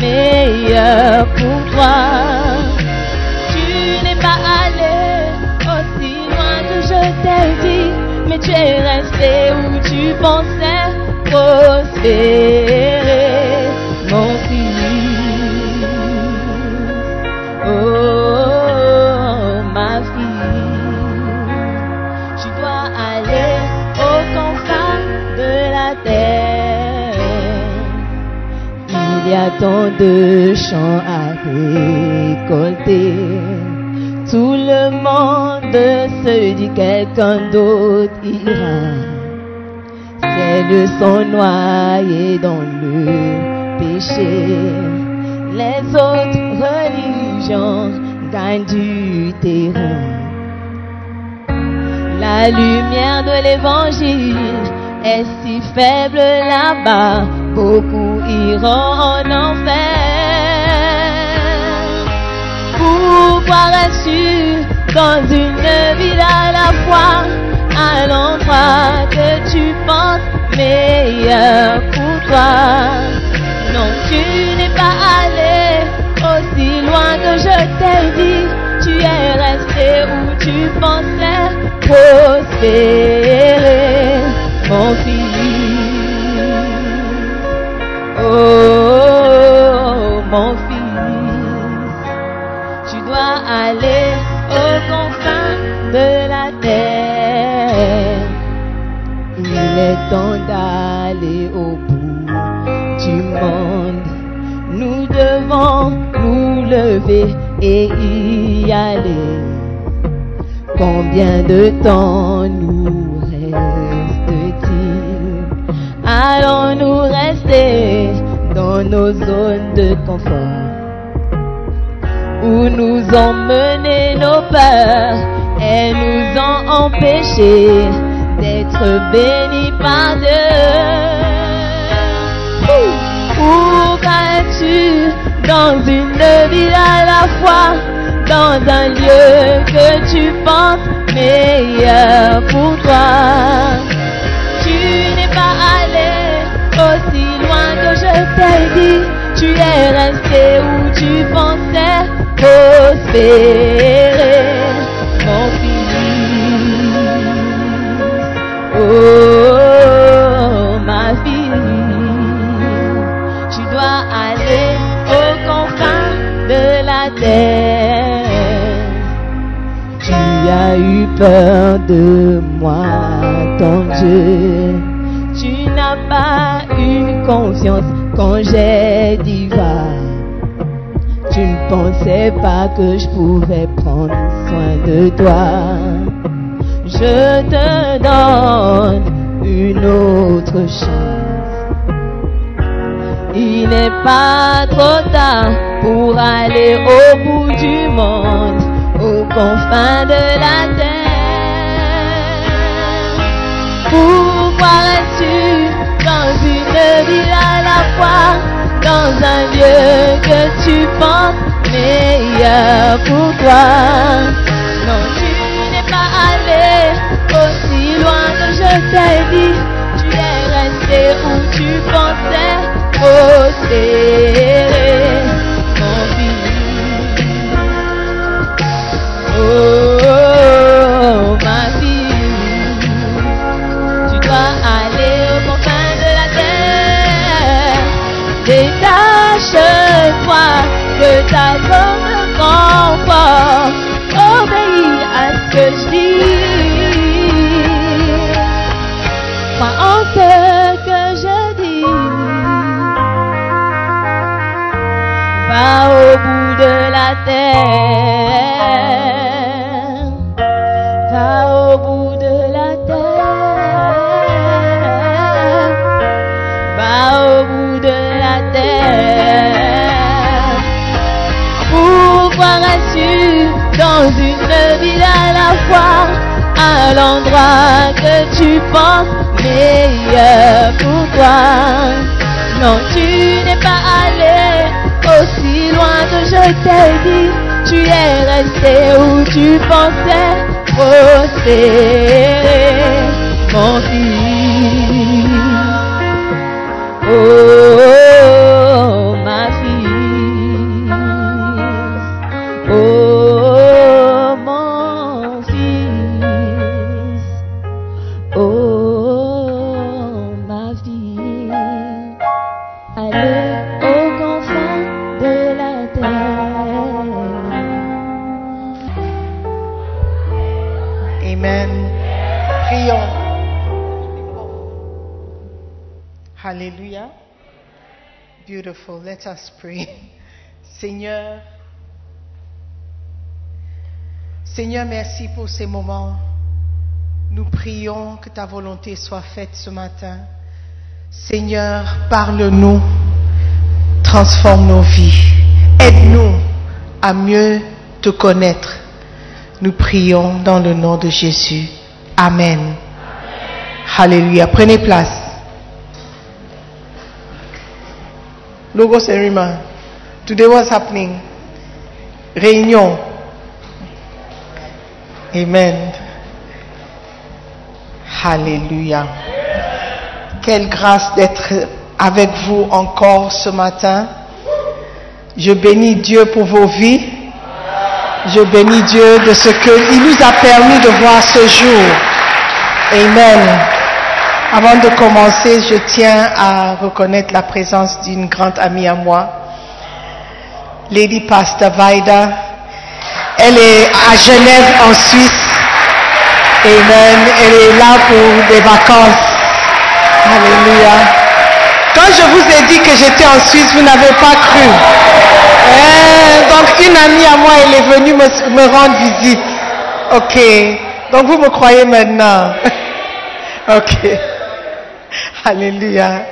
Meilleur pour toi. Tu n'es pas allé aussi loin que je t'ai dit, mais tu es resté où tu pensais prospérer, tant de champs à récolter. Tout le monde se dit quelqu'un d'autre ira. Ces sont noyés dans le péché. Les autres religions gagnent du terrain. La lumière de l'évangile est si faible là-bas, beaucoup iront en enfer. Pourquoi restes-tu dans une ville à la fois, à l'endroit que tu penses meilleur pour toi? Non, tu n'es pas allé aussi loin que je t'ai dit. Tu es resté où tu pensais prospérer, aller aux confins de la terre. Il est temps d'aller au bout du monde. Nous devons nous lever et y aller. Combien de temps nous reste-t-il? Allons-nous rester dans nos zones de confort Où nous ont mené nos peurs et nous ont empêchés d'être bénis par Dieu. Pourquoi es-tu dans une ville à la fois, dans un lieu que tu penses meilleur pour toi? Tu n'es pas allé aussi loin que je t'ai dit, tu es resté où tu pensais prospérer, mon fils. Oh, ma fille, tu dois aller aux confins de la terre. Tu as eu peur de moi, ton Dieu. Tu n'as pas eu confiance quand j'ai dit va. Tu ne pensais pas que je pouvais prendre soin de toi. te donne une autre chance. Il n'est pas trop tard pour aller au bout du monde, aux confins de la terre. Pourquoi restes-tu dans une ville à la fois, dans un lieu que tu penses meilleur pour toi? Non, tu n'es pas allé aussi loin que je t'ai dit. Tu es resté où tu pensais Va au bout de la terre. Va au bout de la terre. Pourquoi restes-tu dans une ville à la fois, à l'endroit que tu penses meilleur pour toi? Non, tu n'es pas allé loin que je t'ai dit. Tu es resté où tu pensais prospérer, mon fils. Merci pour ces moments. Nous prions que ta volonté soit faite ce matin. Seigneur, parle-nous, transforme nos vies. Aide-nous à mieux te connaître. Nous prions dans le nom de Jésus. Amen. Alléluia. Prenez place. Logos and Rima. Today what's happening? Réunion. Amen. Alléluia. Quelle grâce d'être avec vous encore ce matin. Je bénis Dieu pour vos vies. Je bénis Dieu de ce qu'il nous a permis de voir ce jour. Amen. Avant de commencer, je tiens à reconnaître la présence d'une grande amie à moi, Lady Pastor Vaida. Elle est à Genève en Suisse. Amen. Elle est là pour des vacances. Alléluia. Quand je vous ai dit que j'étais en Suisse, vous n'avez pas cru. Eh, donc une amie à moi, elle est venue me, me rendre visite. Ok. Donc vous me croyez maintenant? ok. Alléluia.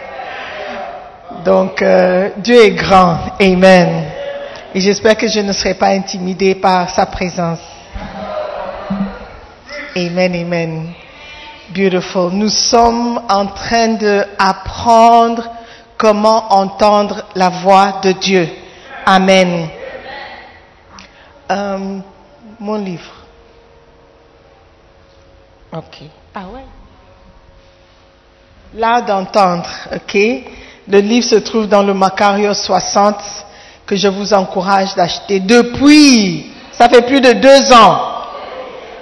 Donc euh, Dieu est grand. Amen. Et j'espère que je ne serai pas intimidée par sa présence. Amen, amen. Beautiful. Nous sommes en train d'apprendre comment entendre la voix de Dieu. Amen. Euh, mon livre. Ok. Ah ouais? L'art d'entendre, ok? Le livre se trouve dans le Macario 60 que je vous encourage d'acheter depuis, ça fait plus de deux ans.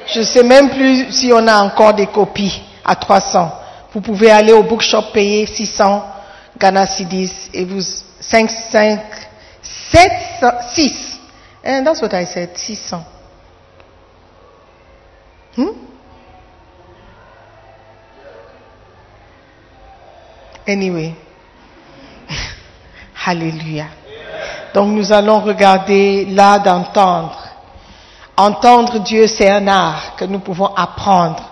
Je sais même plus si on a encore des copies à 300. Vous pouvez aller au bookshop payer 600 Ghana Cedis et vous 5, 5, 7, 6. And that's what I said, 600. Hmm? Anyway. Alléluia. Donc nous allons regarder l'art d'entendre. Entendre Dieu, c'est un art que nous pouvons apprendre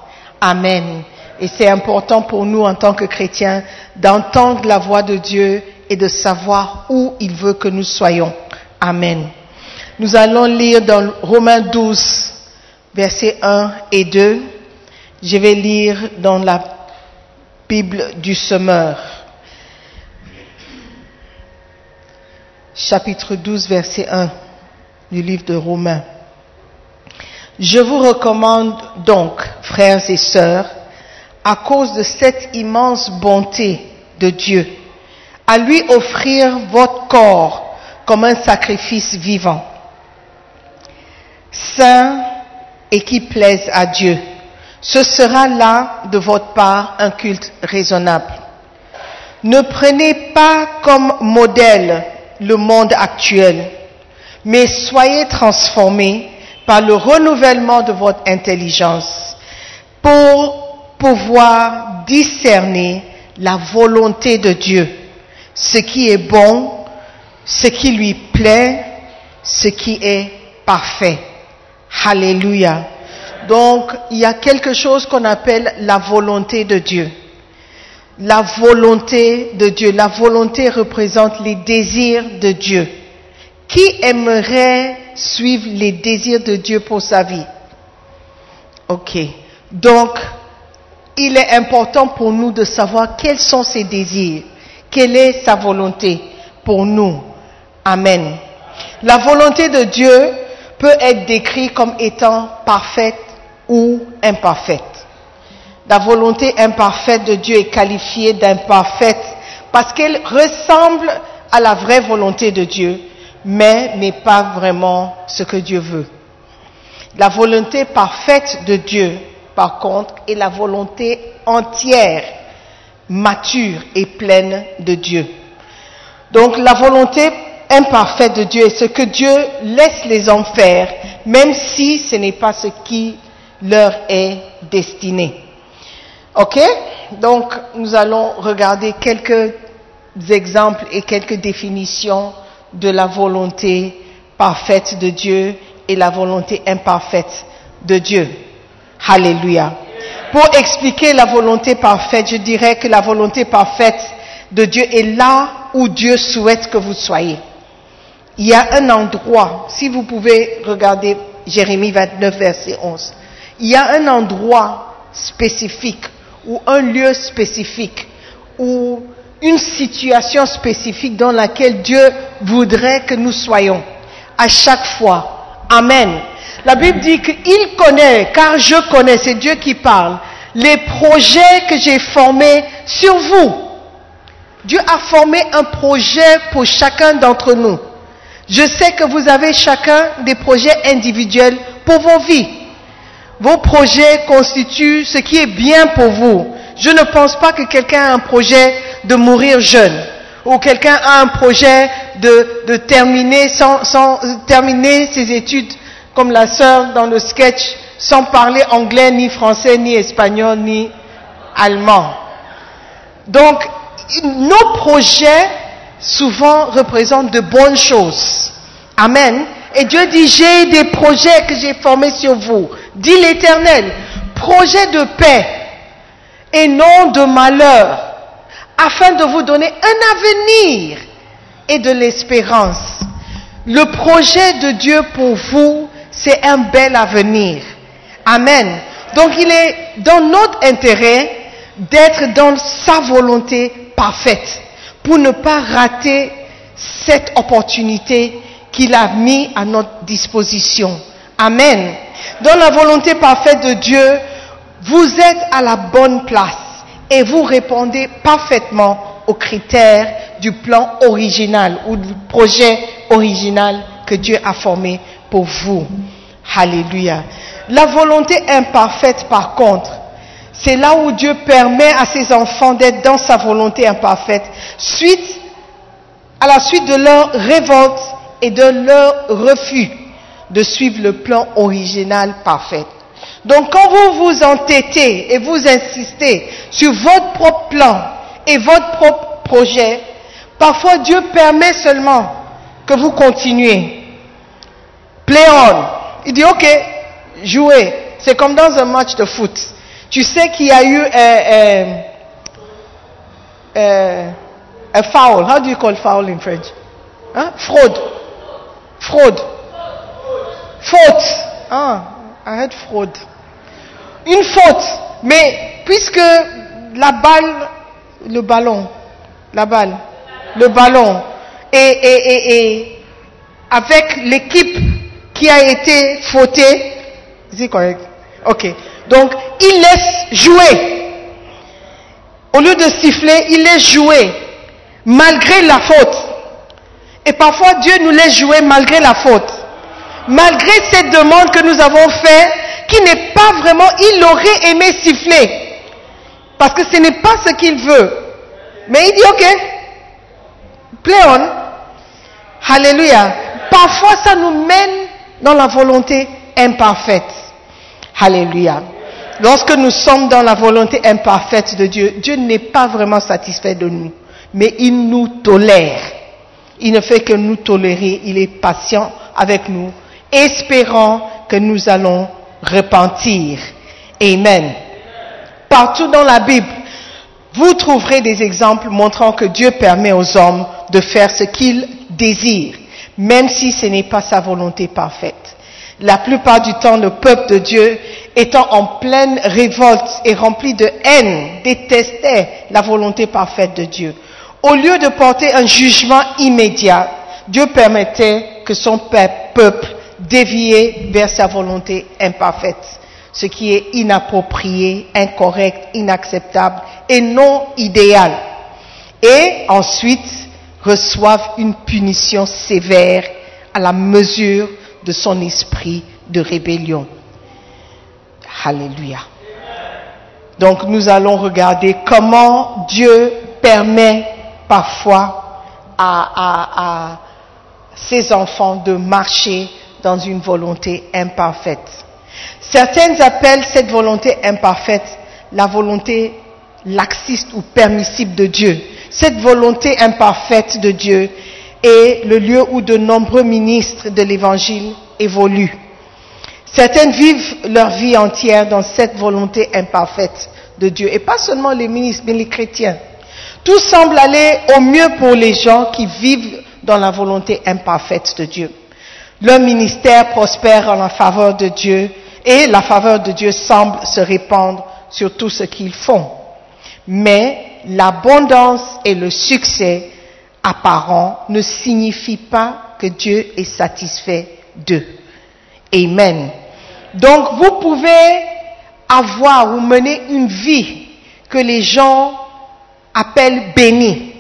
Amen. Et c'est important pour nous en tant que chrétiens d'entendre la voix de Dieu et de savoir où il veut que nous soyons. Amen. Nous allons lire dans Romains 12, versets 1 et 2. Je vais lire dans la Bible du semeur. Chapitre 12, verset 1 du livre de Romains. Je vous recommande donc, frères et sœurs, à cause de cette immense bonté de Dieu, à lui offrir votre corps comme un sacrifice vivant, saint et qui plaise à Dieu. Ce sera là de votre part un culte raisonnable. Ne prenez pas comme modèle le monde actuel, mais soyez transformés par le renouvellement de votre intelligence pour pouvoir discerner la volonté de Dieu, ce qui est bon, ce qui lui plaît, ce qui est parfait. Alléluia. Donc, il y a quelque chose qu'on appelle la volonté de Dieu. La volonté de Dieu. La volonté représente les désirs de Dieu. Qui aimerait suivre les désirs de Dieu pour sa vie? Ok. Donc, il est important pour nous de savoir quels sont ses désirs, quelle est sa volonté pour nous? Amen. La volonté de Dieu peut être décrite comme étant parfaite ou imparfaite. La volonté imparfaite de Dieu est qualifiée d'imparfaite parce qu'elle ressemble à la vraie volonté de Dieu, mais n'est pas vraiment ce que Dieu veut. La volonté parfaite de Dieu, par contre, est la volonté entière, mature et pleine de Dieu. Donc la volonté imparfaite de Dieu est ce que Dieu laisse les hommes faire, même si ce n'est pas ce qui leur est destiné. Ok? Donc nous allons regarder quelques exemples et quelques définitions de la volonté parfaite de Dieu et la volonté imparfaite de Dieu. Alléluia. Pour expliquer la volonté parfaite, je dirais que la volonté parfaite de Dieu est là où Dieu souhaite que vous soyez. Il y a un endroit, si vous pouvez regarder Jérémie 29, verset 11, il y a un endroit spécifique ou un lieu spécifique ou une situation spécifique dans laquelle Dieu voudrait que nous soyons à chaque fois. Amen. La Bible dit qu'il connaît, car je connais, c'est Dieu qui parle, les projets que j'ai formés sur vous. Dieu a formé un projet pour chacun d'entre nous. Je sais que vous avez chacun des projets individuels pour vos vies. Vos projets constituent ce qui est bien pour vous. Je ne pense pas que quelqu'un a un projet de mourir jeune ou quelqu'un a un projet de, de terminer sans, sans terminer ses études comme la sœur dans le sketch sans parler anglais ni français ni espagnol ni allemand. Donc nos projets souvent représentent de bonnes choses. Amen. Et Dieu dit, j'ai des projets que j'ai formés sur vous. Dit l'Éternel, projet de paix et non de malheur, afin de vous donner un avenir et de l'espérance. Le projet de Dieu pour vous, c'est un bel avenir. Amen. Donc il est dans notre intérêt d'être dans sa volonté parfaite pour ne pas rater cette opportunité qu'il a mis à notre disposition. Amen. Dans la volonté parfaite de Dieu, vous êtes à la bonne place et vous répondez parfaitement aux critères du plan original ou du projet original que Dieu a formé pour vous. Alléluia. La volonté imparfaite, par contre, c'est là où Dieu permet à ses enfants d'être dans sa volonté imparfaite, suite à la suite de leur révolte et de leur refus de suivre le plan original parfait. Donc quand vous vous entêtez et vous insistez sur votre propre plan et votre propre projet, parfois Dieu permet seulement que vous continuez. Play on. Il dit, ok, jouez. C'est comme dans un match de foot. Tu sais qu'il y a eu un, un, un- foul. How do you call foul in French? Hein? Fraude. Fraude. Faute. Ah, arrête fraude. Une faute. Mais puisque la balle, le ballon, la balle, le ballon, et, et, et, et avec l'équipe qui a été fautée, c'est correct? Ok. Donc, il laisse jouer. Au lieu de siffler, il laisse jouer, malgré la faute. Et parfois, Dieu nous laisse jouer malgré la faute. Malgré cette demande que nous avons faite, qui n'est pas vraiment, il aurait aimé siffler. Parce que ce n'est pas ce qu'il veut. Mais il dit, ok, play on. Alléluia. Parfois, ça nous mène dans la volonté imparfaite. Alléluia. Lorsque nous sommes dans la volonté imparfaite de Dieu, Dieu n'est pas vraiment satisfait de nous, mais il nous tolère. Il ne fait que nous tolérer, il est patient avec nous, espérant que nous allons repentir. Amen. Partout dans la Bible, vous trouverez des exemples montrant que Dieu permet aux hommes de faire ce qu'ils désirent, même si ce n'est pas sa volonté parfaite. La plupart du temps, le peuple de Dieu, étant en pleine révolte et rempli de haine, détestait la volonté parfaite de Dieu. Au lieu de porter un jugement immédiat, Dieu permettait que son peuple déviait vers sa volonté imparfaite, ce qui est inapproprié, incorrect, inacceptable et non idéal. Et ensuite reçoivent une punition sévère à la mesure de son esprit de rébellion. Alléluia. Donc nous allons regarder comment Dieu permet parfois à ses enfants de marcher dans une volonté imparfaite. Certains appellent cette volonté imparfaite la volonté laxiste ou permissible de Dieu. Cette volonté imparfaite de Dieu est le lieu où de nombreux ministres de l'Évangile évoluent. Certains vivent leur vie entière dans cette volonté imparfaite de Dieu. Et pas seulement les ministres, mais les chrétiens. Tout semble aller au mieux pour les gens qui vivent dans la volonté imparfaite de Dieu. Leur ministère prospère en la faveur de Dieu et la faveur de Dieu semble se répandre sur tout ce qu'ils font. Mais l'abondance et le succès apparent ne signifient pas que Dieu est satisfait d'eux. Amen. Donc vous pouvez avoir ou mener une vie que les gens appellent bénie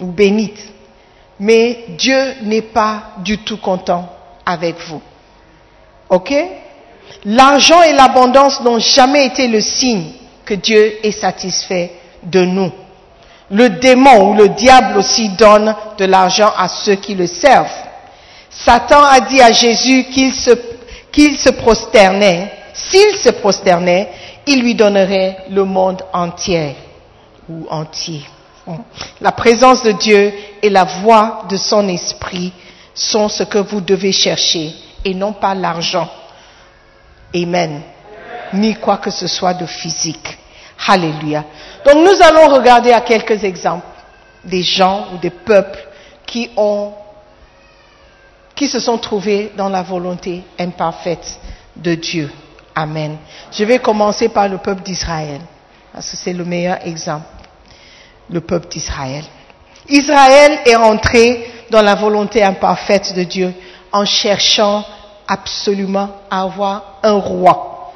ou bénite, mais Dieu n'est pas du tout content avec vous. Ok? L'argent et l'abondance n'ont jamais été le signe que Dieu est satisfait de nous. Le démon ou le diable aussi donne de l'argent à ceux qui le servent. Satan a dit à Jésus qu'il se, se prosternait. S'il se prosternait, il lui donnerait le monde entier ou entier. La présence de Dieu et la voix de son esprit sont ce que vous devez chercher et non pas l'argent. Amen. Ni quoi que ce soit de physique. Alléluia. Donc nous allons regarder à quelques exemples des gens ou des peuples qui ont, qui se sont trouvés dans la volonté imparfaite de Dieu. Amen. Je vais commencer par le peuple d'Israël, parce que c'est le meilleur exemple. Le peuple d'Israël. Israël est entré dans la volonté imparfaite de Dieu en cherchant absolument à avoir un roi,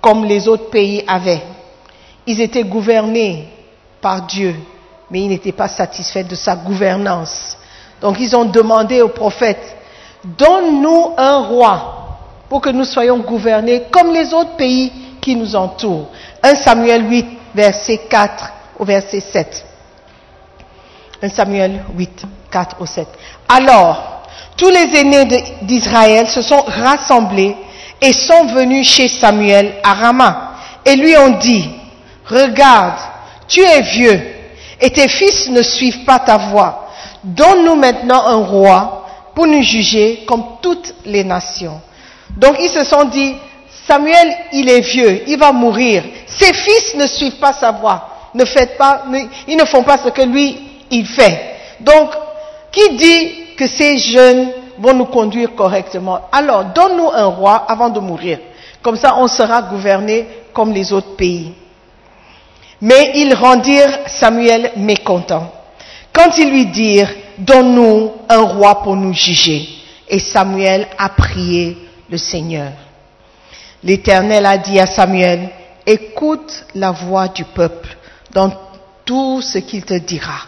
comme les autres pays avaient. Ils étaient gouvernés par Dieu, mais ils n'étaient pas satisfaits de sa gouvernance. Donc ils ont demandé au prophète, donne-nous un roi pour que nous soyons gouvernés comme les autres pays qui nous entourent. 1 Samuel 8, verset 4 au verset 7. 1 Samuel 8, 4 au 7. Alors, tous les aînés d'Israël se sont rassemblés et sont venus chez Samuel à Rama et lui ont dit, regarde, tu es vieux et tes fils ne suivent pas ta voie. Donne-nous maintenant un roi pour nous juger comme toutes les nations. Donc ils se sont dit, Samuel, il est vieux, il va mourir. Ses fils ne suivent pas sa voie. Ils ne font pas ce que lui, il fait. Donc, qui dit que ces jeunes vont nous conduire correctement? Alors, donne-nous un roi avant de mourir. Comme ça, on sera gouverné comme les autres pays. Mais ils rendirent Samuel mécontent. Quand ils lui dirent, donne-nous un roi pour nous juger. Et Samuel a prié le Seigneur. L'Éternel a dit à Samuel, écoute la voix du peuple dans tout ce qu'il te dira,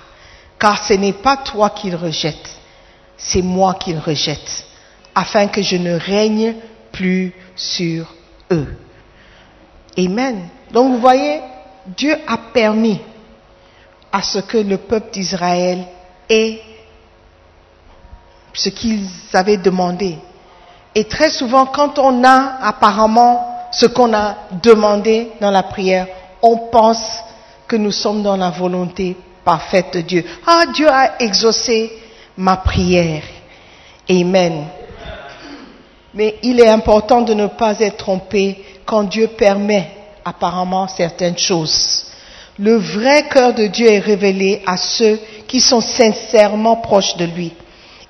car ce n'est pas toi qu'il rejette, c'est moi qu'il rejette, afin que je ne règne plus sur eux. Amen. Donc vous voyez, Dieu a permis à ce que le peuple d'Israël ait ce qu'ils avaient demandé. Et très souvent, quand on a apparemment ce qu'on a demandé dans la prière, on pense que nous sommes dans la volonté parfaite de Dieu. Ah, Dieu a exaucé ma prière. Amen. Mais il est important de ne pas être trompé quand Dieu permet apparemment certaines choses. Le vrai cœur de Dieu est révélé à ceux qui sont sincèrement proches de lui.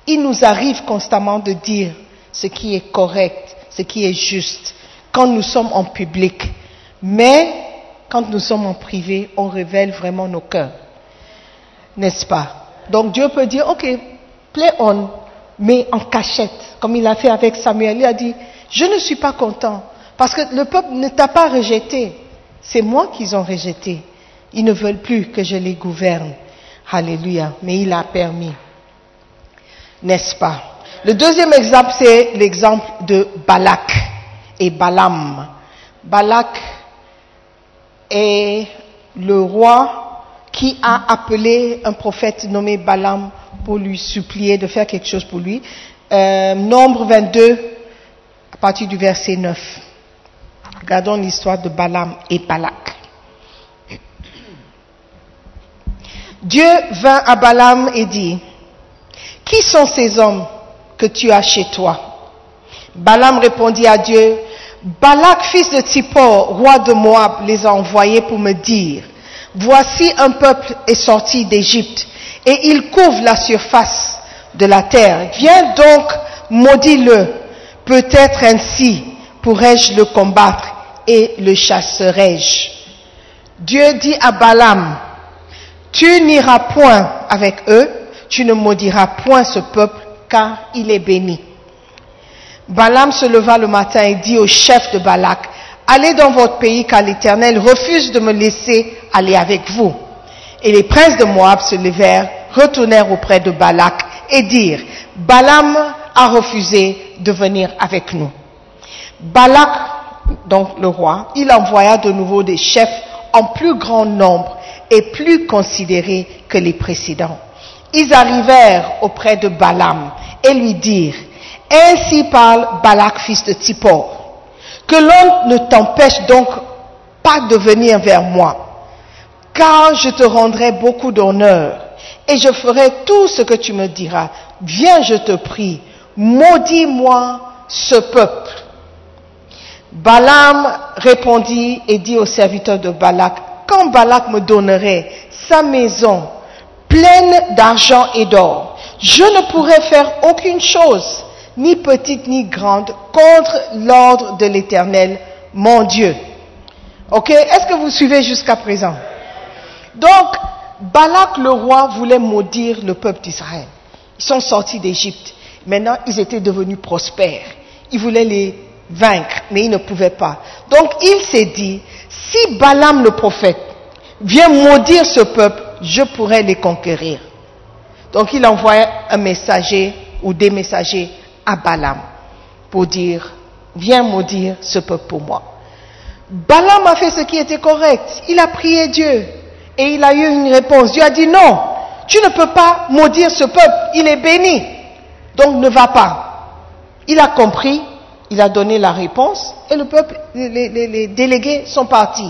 Il nous arrive constamment de dire ce qui est correct, ce qui est juste, quand nous sommes en public. Mais quand nous sommes en privé, on révèle vraiment nos cœurs. N'est-ce pas? Donc Dieu peut dire, ok, play on, mais en cachette, comme il a fait avec Samuel. Il a dit, je ne suis pas content, parce que le peuple ne t'a pas rejeté. C'est moi qu'ils ont rejeté. Ils ne veulent plus que je les gouverne. Alléluia. Mais il a permis. N'est-ce pas? Le deuxième exemple, c'est l'exemple de Balak et Balaam. Balak est le roi qui a appelé un prophète nommé Balaam pour lui supplier de faire quelque chose pour lui. Euh, Nombre 22, à partir du verset 9. Regardons l'histoire de Balaam et Balak. Dieu vint à Balaam et dit, Qui sont ces hommes que tu as chez toi? Balaam répondit à Dieu, Balak, fils de Tsippor, roi de Moab, les a envoyés pour me dire, Voici un peuple est sorti d'Égypte et il couvre la surface de la terre. Viens donc, maudis-le. Peut-être ainsi pourrais-je le combattre et le chasserai-je. Dieu dit à Balaam, tu n'iras point avec eux, tu ne maudiras point ce peuple, car il est béni. Balaam se leva le matin et dit au chef de Balak, allez dans votre pays, car l'Éternel refuse de me laisser aller avec vous. Et les princes de Moab se levèrent, retournèrent auprès de Balak et dirent, Balaam a refusé de venir avec nous. Balak, donc le roi, il envoya de nouveau des chefs en plus grand nombre et plus considérés que les précédents. Ils arrivèrent auprès de Balaam et lui dirent, Ainsi parle Balak, fils de Tippor, que l'on ne t'empêche donc pas de venir vers moi, car je te rendrai beaucoup d'honneur et je ferai tout ce que tu me diras. Viens, je te prie, maudis-moi ce peuple. Balaam répondit et dit au serviteur de Balak, quand Balak me donnerait sa maison pleine d'argent et d'or, je ne pourrais faire aucune chose, ni petite ni grande, contre l'ordre de l'Éternel, mon Dieu. Ok? Est-ce que vous suivez jusqu'à présent? Donc, Balak le roi voulait maudire le peuple d'Israël. Ils sont sortis d'Égypte. Maintenant, ils étaient devenus prospères. Il voulait les vaincre, mais il ne pouvait pas. Donc, il s'est dit, si Balaam le prophète vient maudire ce peuple, je pourrais les conquérir. Donc, il envoie un messager ou des messagers à Balaam pour dire, viens maudire ce peuple pour moi. Balaam a fait ce qui était correct. Il a prié Dieu et il a eu une réponse. Dieu a dit non, tu ne peux pas maudire ce peuple, il est béni. Donc ne va pas. Il a compris, il a donné la réponse et le peuple, les, les- les délégués sont partis.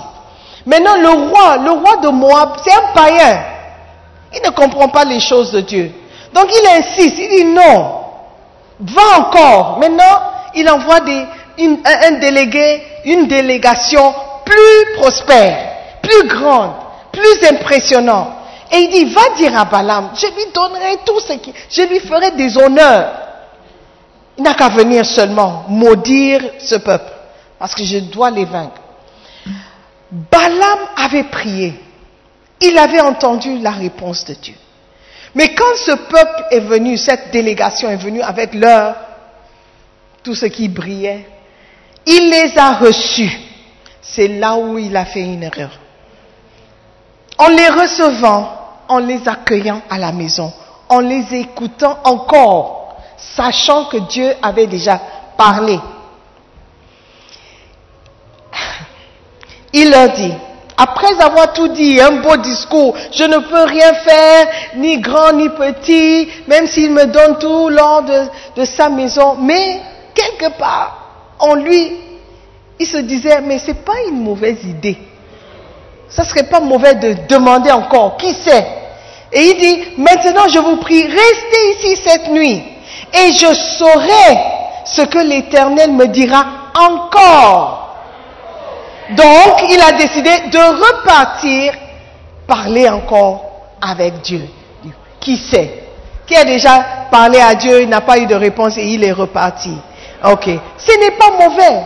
Maintenant le roi, le roi de Moab, c'est un païen. Il ne comprend pas les choses de Dieu. Donc il insiste, il dit non, va encore. Maintenant, il envoie un délégué, une délégation plus prospère, plus grande, plus impressionnante. Et il dit, va dire à Balaam, je lui donnerai tout ce qui, je lui ferai des honneurs. Il n'a qu'à venir seulement maudire ce peuple, parce que je dois les vaincre. Balaam avait prié. Il avait entendu la réponse de Dieu. Mais quand ce peuple est venu, cette délégation est venue avec leur, tout ce qui brillait, il les a reçus. C'est là où il a fait une erreur. En les recevant, en les accueillant à la maison, en les écoutant encore, sachant que Dieu avait déjà parlé. Il leur dit, après avoir tout dit, un beau discours, je ne peux rien faire, ni grand ni petit, même s'il me donne tout l'or de, sa maison. Mais, quelque part, en lui, il se disait, mais c'est pas une mauvaise idée. Ça serait pas mauvais de demander encore, qui sait? Et il dit, maintenant je vous prie, restez ici cette nuit, et je saurai ce que l'Éternel me dira encore. Donc, il a décidé de repartir, parler encore avec Dieu. Qui sait? Qui a déjà parlé à Dieu, il n'a pas eu de réponse et il est reparti. Ok. Ce n'est pas mauvais.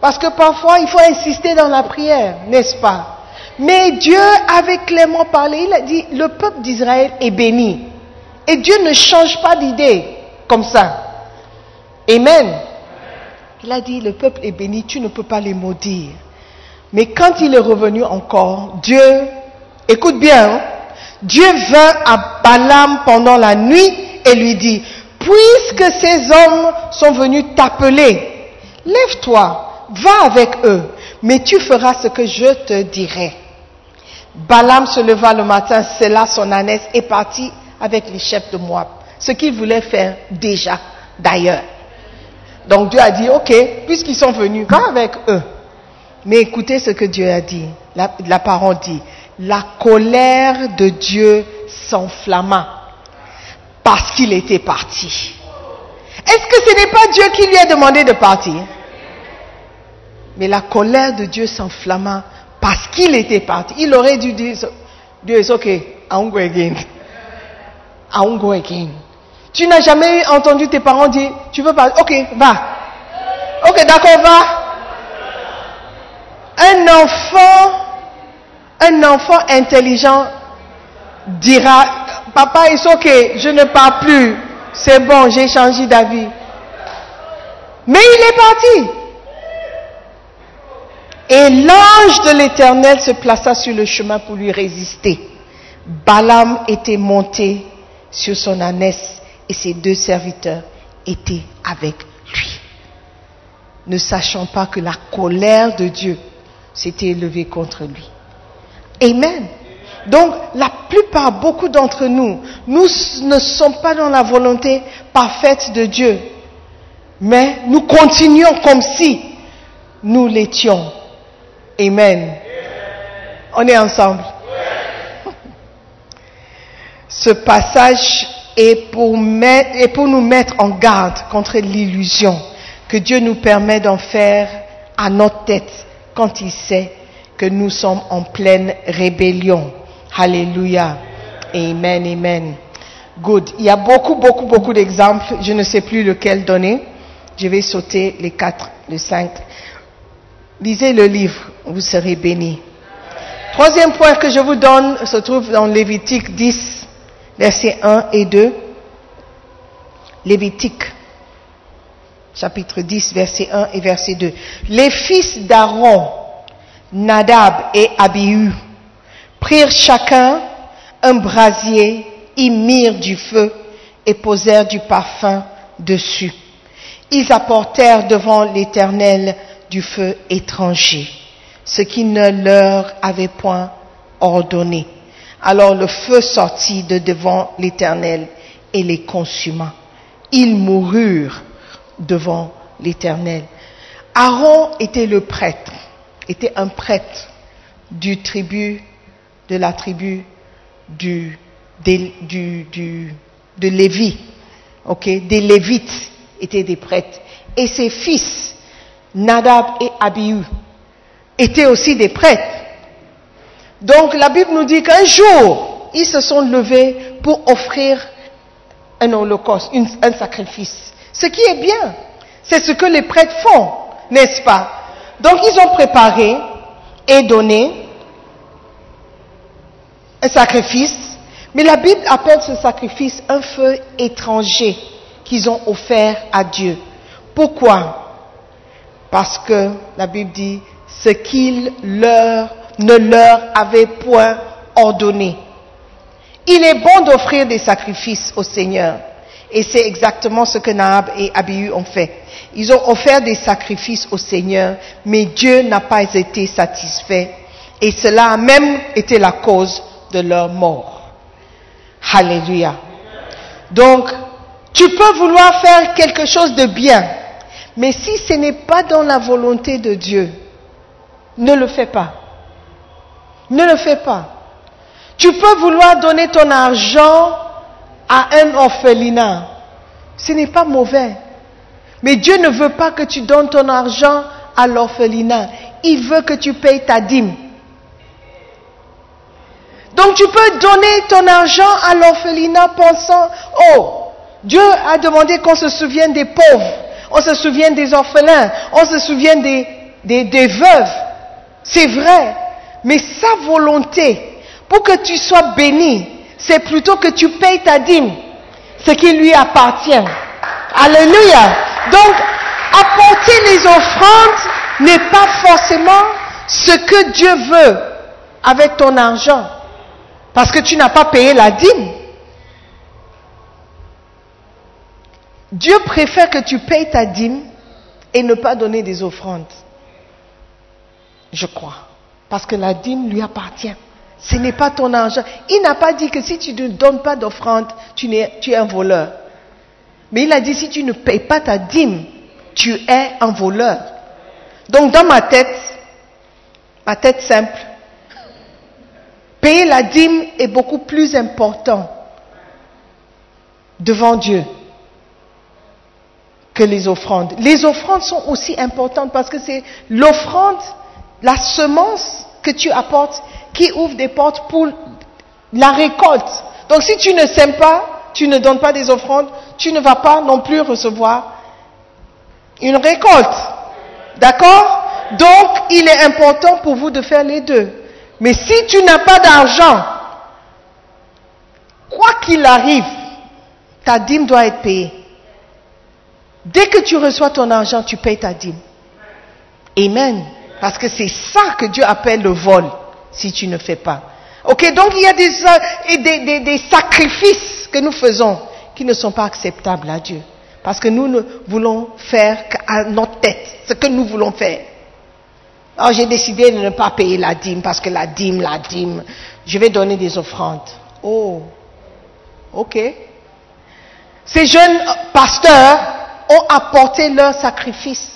Parce que parfois, il faut insister dans la prière, n'est-ce pas? Mais Dieu avait clairement parlé. Il a dit, le peuple d'Israël est béni. Et Dieu ne change pas d'idée comme ça. Amen. Il a dit, le peuple est béni, tu ne peux pas les maudire. Mais quand il est revenu encore, Dieu, écoute bien, hein, Dieu vint à Balaam pendant la nuit et lui dit, puisque ces hommes sont venus t'appeler, lève-toi, va avec eux, mais tu feras ce que je te dirai. Balaam se leva le matin, scella son ânesse et partit avec les chefs de Moab, ce qu'il voulait faire déjà d'ailleurs. Donc Dieu a dit, ok, puisqu'ils sont venus, va avec eux. Mais écoutez ce que Dieu a dit. La, parole dit, la colère de Dieu s'enflamma parce qu'il était parti. Est-ce que ce n'est pas Dieu qui lui a demandé de partir? Mais la colère de Dieu s'enflamma parce qu'il était parti. Il aurait dû dire, Dieu est ok, I won't go again. I won't go again. Tu n'as jamais entendu tes parents dire, tu veux pas, ok, va. Ok, d'accord, va. Un enfant, un enfant intelligent dira, papa, c'est ok, je ne pars plus, c'est bon, j'ai changé d'avis. Mais il est parti. Et l'ange de l'Éternel se plaça sur le chemin pour lui résister. Balaam était monté sur son ânesse et ses deux serviteurs étaient avec lui. Ne sachant pas que la colère de Dieu s'était élevée contre lui. Amen. Donc, la plupart, beaucoup d'entre nous, nous ne sommes pas dans la volonté parfaite de Dieu, mais nous continuons comme si nous l'étions. Amen. On est ensemble. Ce passage est pour, mettre, est pour nous mettre en garde contre l'illusion que Dieu nous permet d'en faire à notre tête quand il sait que nous sommes en pleine rébellion. Alléluia. Amen, amen. Good. Il y a beaucoup, beaucoup, beaucoup d'exemples. Je ne sais plus lequel donner. Je vais sauter les quatre, les cinq. Lisez le livre, vous serez bénis. Troisième point que je vous donne se trouve dans Lévitique 10, versets 1 et 2. Lévitique, chapitre 10, verset 1 et verset 2. Les fils d'Aaron, Nadab et Abihu, prirent chacun un brasier, y mirent du feu et posèrent du parfum dessus. Ils apportèrent devant l'Éternel du feu étranger, ce qui ne leur avait point ordonné. Alors le feu sortit de devant l'Éternel et les consuma. Ils moururent devant l'Éternel. Aaron était le prêtre, était un prêtre du tribu, de la tribu du, de Lévi, ok, des Lévites étaient des prêtres. Et ses fils, Nadab et Abihu, étaient aussi des prêtres. Donc la Bible nous dit qu'un jour, ils se sont levés pour offrir un holocauste, un sacrifice. Ce qui est bien. C'est ce que les prêtres font, n'est-ce pas? Donc ils ont préparé et donné un sacrifice, mais la Bible appelle ce sacrifice un feu étranger qu'ils ont offert à Dieu. Pourquoi? Parce que la Bible dit ce qu'il leur ne leur avait point ordonné. Il est bon d'offrir des sacrifices au Seigneur. Et c'est exactement ce que Nahab et Abihu ont fait. Ils ont offert des sacrifices au Seigneur, mais Dieu n'a pas été satisfait. Et cela a même été la cause de leur mort. Alléluia. Donc, tu peux vouloir faire quelque chose de bien, mais si ce n'est pas dans la volonté de Dieu, ne le fais pas. Ne le fais pas. Tu peux vouloir donner ton argent à un orphelinat. Ce n'est pas mauvais. Mais Dieu ne veut pas que tu donnes ton argent à l'orphelinat. Il veut que tu payes ta dîme. Donc tu peux donner ton argent à l'orphelinat pensant, oh, Dieu a demandé qu'on se souvienne des pauvres, on se souvienne des orphelins, on se souvienne des, veuves. C'est vrai. Mais sa volonté, pour que tu sois béni, c'est plutôt que tu payes ta dîme, ce qui lui appartient. Alléluia. Donc, apporter les offrandes n'est pas forcément ce que Dieu veut avec ton argent. Parce que tu n'as pas payé la dîme. Dieu préfère que tu payes ta dîme et ne pas donner des offrandes. Je crois. Parce que la dîme lui appartient. Ce n'est pas ton argent. Il n'a pas dit que si tu ne donnes pas d'offrande, tu, tu es un voleur. Mais il a dit si tu ne payes pas ta dîme, tu es un voleur. Donc dans ma tête, ma tête simple, payer la dîme est beaucoup plus important devant Dieu que les offrandes. Les offrandes sont aussi importantes parce que c'est l'offrande, la semence que tu apportes qui ouvre des portes pour la récolte. Donc si tu ne sèmes pas, tu ne donnes pas des offrandes, tu ne vas pas non plus recevoir une récolte. D'accord? Donc il est important pour vous de faire les deux. Mais si tu n'as pas d'argent, quoi qu'il arrive, ta dîme doit être payée. Dès que tu reçois ton argent, tu payes ta dîme. Amen. Parce que c'est ça que Dieu appelle le vol, si tu ne fais pas. Ok, donc il y a des- des sacrifices que nous faisons qui ne sont pas acceptables à Dieu. Parce que nous ne voulons faire qu'à notre tête ce que nous voulons faire. Alors j'ai décidé de ne pas payer la dîme parce que la dîme, la dîme, je vais donner des offrandes. Oh, ok. Ces jeunes pasteurs ont apporté leur sacrifice,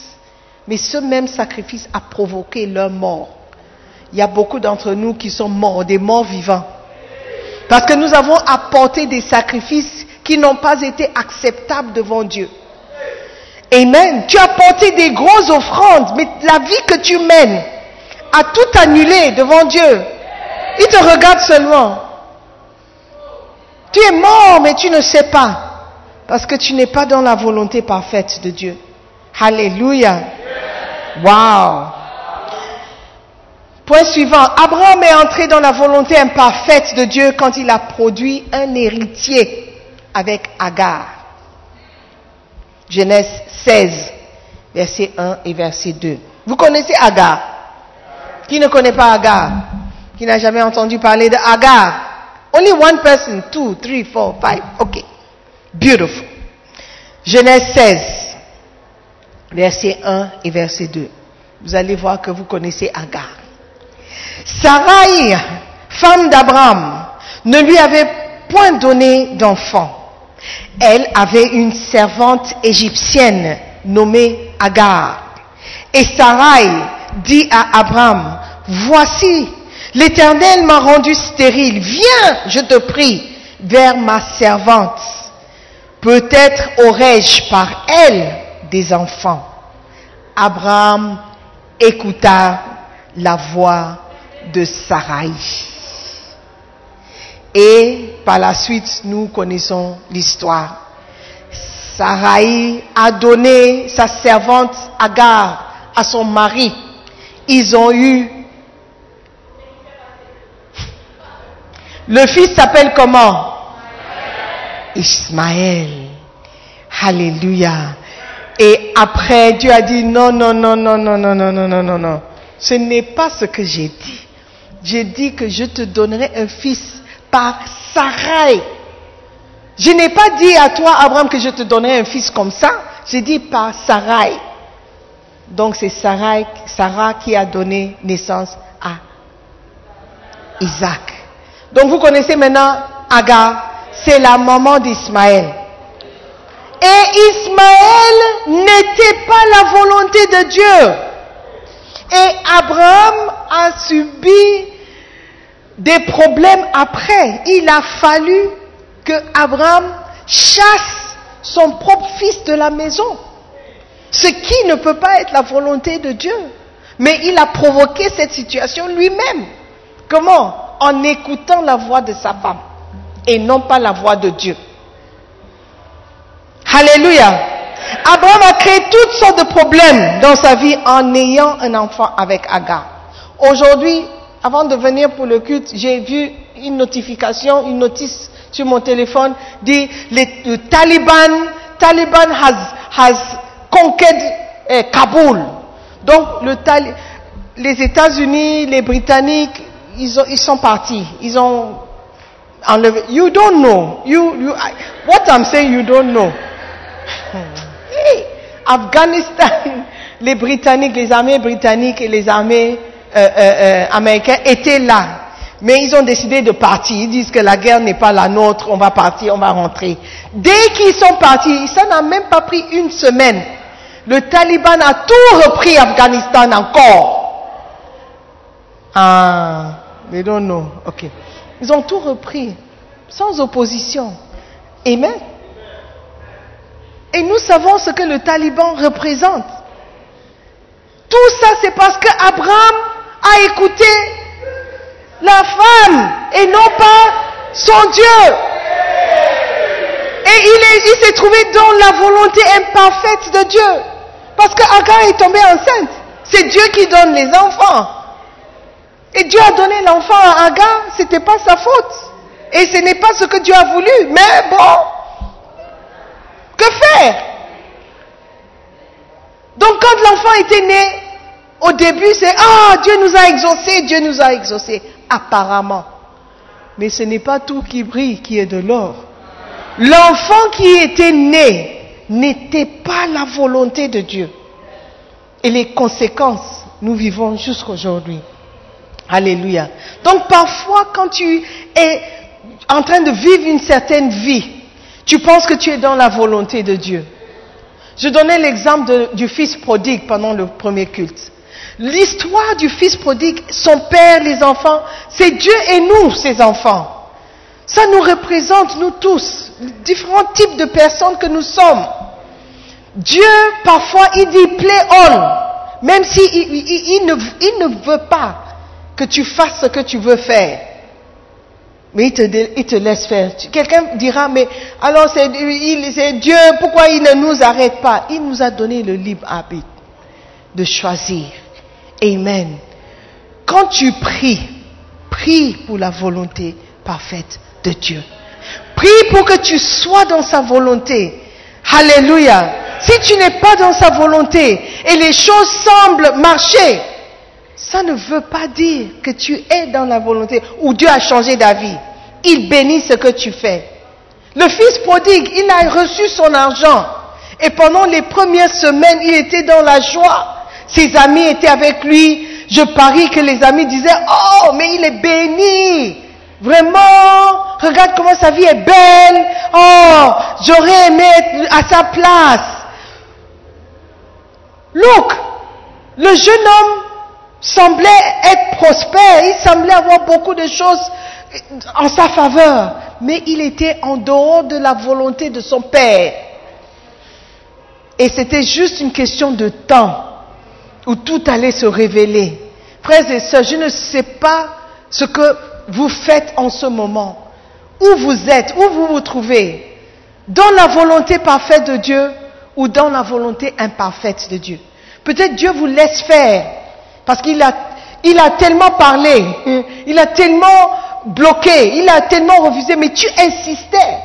mais ce même sacrifice a provoqué leur mort. Il y a beaucoup d'entre nous qui sont morts, des morts vivants. Parce que nous avons apporté des sacrifices qui n'ont pas été acceptables devant Dieu. Amen. Tu as apporté des grosses offrandes, mais la vie que tu mènes a tout annulé devant Dieu. Il te regarde seulement. Tu es mort, mais tu ne sais pas. Parce que tu n'es pas dans la volonté parfaite de Dieu. Alléluia. Wow. Point suivant. Abraham est entré dans la volonté imparfaite de Dieu quand il a produit un héritier avec Agar. Genèse 16, verset 1 et verset 2. Vous connaissez Agar? Qui ne connaît pas Agar? Qui n'a jamais entendu parler de Agar? Only one person, two, three, four, five. Ok. Beautiful. Genèse 16, verset 1 et verset 2. Vous allez voir que vous connaissez Agar. Sarai, femme d'Abraham, ne lui avait point donné d'enfant. Elle avait une servante égyptienne nommée Agar. Et Sarai dit à Abraham, voici, l'Éternel m'a rendu stérile. Viens, je te prie, vers ma servante. Peut-être aurais-je par elle des enfants. Abraham écouta la voix de Sarai. Et par la suite, nous connaissons l'histoire. Sarai a donné sa servante Agar à son mari. Ils ont eu... Le fils s'appelle comment Ismaël. Alléluia. Et après, Dieu a dit, non, non, non, non, non, non, non, non, non, non, non. Ce n'est pas ce que j'ai dit. J'ai dit que je te donnerai un fils par Sarai. Je n'ai pas dit à toi, Abraham, que je te donnerai un fils comme ça. J'ai dit par Sarai. Donc c'est Sarai, Sarah qui a donné naissance à Isaac. Donc vous connaissez maintenant Agar, c'est la maman d'Ismaël. Et Ismaël n'était pas la volonté de Dieu. Et Abraham a subi des problèmes après. Il a fallu que Abraham chasse son propre fils de la maison. Ce qui ne peut pas être la volonté de Dieu. Mais il a provoqué cette situation lui-même. Comment? En écoutant la voix de sa femme et non pas la voix de Dieu. Alléluia. Abraham a créé toutes sortes de problèmes dans sa vie en ayant un enfant avec Agar. Aujourd'hui, avant de venir pour le culte, j'ai vu une notification, une notice sur mon téléphone dit le Taliban, Taliban has, has conquered eh, Kaboul. Donc le les États-Unis, les Britanniques, ils, ils sont partis. Ils ont enlevé. You don't know. You, you, what I'm saying, you don't know. Afghanistan, les Britanniques, les armées britanniques et les armées euh, euh, euh, américaines étaient là. Mais ils ont décidé de partir. Ils disent que la guerre n'est pas la nôtre, on va partir, on va rentrer. Dès qu'ils sont partis, ça n'a même pas pris une semaine. Le Taliban a tout repris Afghanistan encore. Ah, they don't know. Ok. Ils ont tout repris, sans opposition. Amen. Et nous savons ce que le Taliban représente. Tout ça, c'est parce qu'Abraham a écouté la femme et non pas son Dieu. Et il s'est trouvé dans la volonté imparfaite de Dieu. Parce qu'Agar est tombée enceinte. C'est Dieu qui donne les enfants. Et Dieu a donné l'enfant à Agar, ce n'était pas sa faute. Et ce n'est pas ce que Dieu a voulu. Mais bon, que faire? Donc quand l'enfant était né, au début c'est Ah, Dieu nous a exaucés, Dieu nous a exaucés. Apparemment. Mais ce n'est pas tout qui brille qui est de l'or. L'enfant qui était né n'était pas la volonté de Dieu. Et les conséquences, nous vivons jusqu'aujourd'hui. Alléluia. Donc parfois, quand tu es en train de vivre une certaine vie, tu penses que tu es dans la volonté de Dieu. Je donnais l'exemple du fils prodigue pendant le premier culte. L'histoire du fils prodigue, son père, les enfants, c'est Dieu et nous, ses enfants. Ça nous représente, nous tous, différents types de personnes que nous sommes. Dieu, parfois, il dit play on, même s'il il, ne, il ne veut pas que tu fasses ce que tu veux faire. Mais il te, laisse faire. Quelqu'un dira, mais alors c'est Dieu, pourquoi il ne nous arrête pas? Il nous a donné le libre arbitre de choisir. Amen. Quand tu pries, prie pour la volonté parfaite de Dieu. Prie pour que tu sois dans sa volonté. Alléluia. Si tu n'es pas dans sa volonté et les choses semblent marcher, ça ne veut pas dire que tu es dans la volonté ou Dieu a changé d'avis. Il bénit ce que tu fais. Le fils prodigue, il a reçu son argent. Et pendant les premières semaines, il était dans la joie. Ses amis étaient avec lui. Je parie que les amis disaient, oh, mais il est béni. Vraiment, regarde comment sa vie est belle. Oh, j'aurais aimé être à sa place. Look, le jeune homme semblait être prospère, il semblait avoir beaucoup de choses en sa faveur, mais il était en dehors de la volonté de son Père. Et c'était juste une question de temps où tout allait se révéler. Frères et sœurs, je ne sais pas ce que vous faites en ce moment, où vous êtes, où vous vous trouvez, dans la volonté parfaite de Dieu ou dans la volonté imparfaite de Dieu? Peut-être Dieu vous laisse faire parce qu'il a, il a tellement parlé, il a tellement bloqué, il a tellement refusé, mais tu insistais.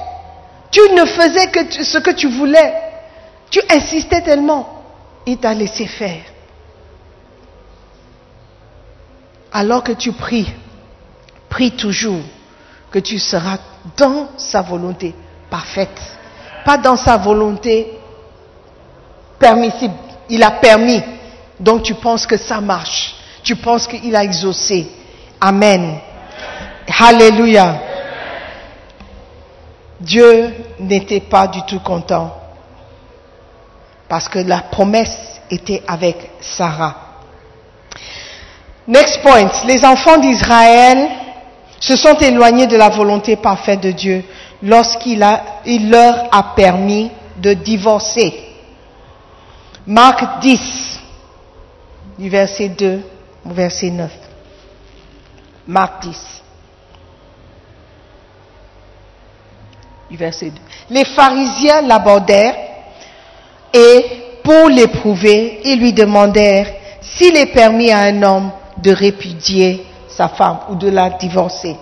Tu ne faisais que ce que tu voulais. Tu insistais tellement. Il t'a laissé faire. Alors que tu pries, prie toujours que tu seras dans sa volonté parfaite, pas dans sa volonté permissible. Il a permis, donc tu penses que ça marche. Tu penses qu'il a exaucé. Amen. Alléluia. Dieu n'était pas du tout content parce que la promesse était avec Sarah. Next point. Les enfants d'Israël se sont éloignés de la volonté parfaite de Dieu lorsqu'il il leur a permis de divorcer. Marc 10, du verset 2 au verset 9. Marc 10. Du verset 2. Les pharisiens l'abordèrent et pour l'éprouver, ils lui demandèrent s'il est permis à un homme de répudier sa femme ou de la divorcer.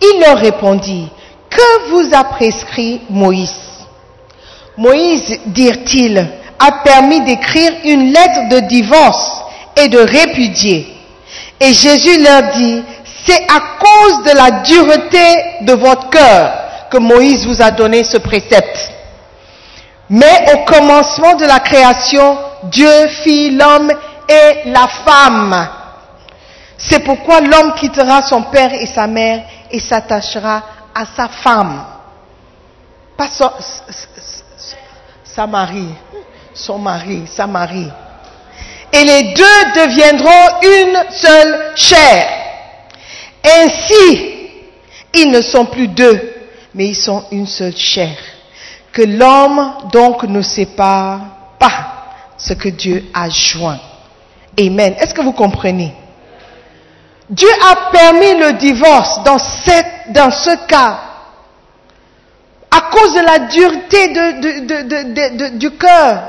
Il leur répondit, que vous a prescrit Moïse? Moïse, dirent-ils, a permis d'écrire une lettre de divorce et de répudier. Et Jésus leur dit, c'est à cause de la dureté de votre cœur que Moïse vous a donné ce précepte. Mais au commencement de la création, Dieu fit l'homme et la femme. C'est pourquoi l'homme quittera son père et sa mère et s'attachera à sa femme. Pas son- sa mari, son mari, sa mari. Et les deux deviendront une seule chair. Ainsi, ils ne sont plus deux, mais ils sont une seule chair. Que l'homme donc ne sépare pas ce que Dieu a joint. Amen. Est-ce que vous comprenez? Dieu a permis le divorce dans, ce cas à cause de la dureté du cœur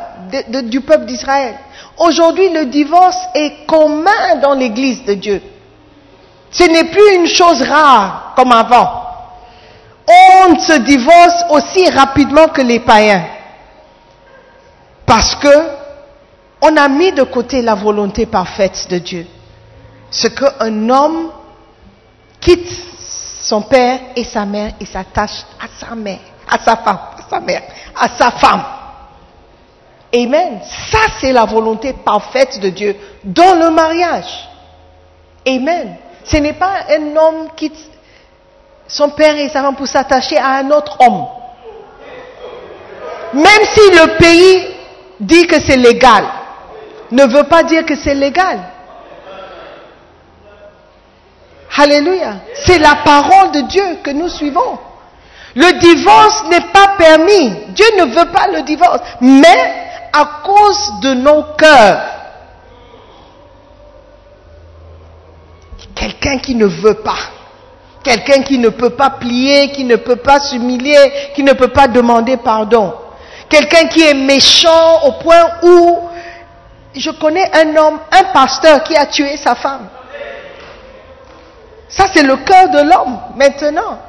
du peuple d'Israël. Aujourd'hui, le divorce est commun dans l'Église de Dieu. Ce n'est plus une chose rare comme avant. On se divorce aussi rapidement que les païens. Parce que on a mis de côté la volonté parfaite de Dieu. Ce qu'un homme quitte son père et sa mère et s'attache à sa mère, à sa femme, à sa mère, à sa femme. Amen. Ça, c'est la volonté parfaite de Dieu dans le mariage. Amen. Ce n'est pas un homme qui son père et sa femme pour s'attacher à un autre homme. Même si le pays dit que c'est légal, ne veut pas dire que c'est légal. Alléluia. C'est la parole de Dieu que nous suivons. Le divorce n'est pas permis. Dieu ne veut pas le divorce. Mais à cause de nos cœurs, quelqu'un qui ne veut pas, quelqu'un qui ne peut pas plier, qui ne peut pas s'humilier, qui ne peut pas demander pardon, quelqu'un qui est méchant au point où je connais un homme, un pasteur qui a tué sa femme. Ça, c'est le cœur de l'homme maintenant.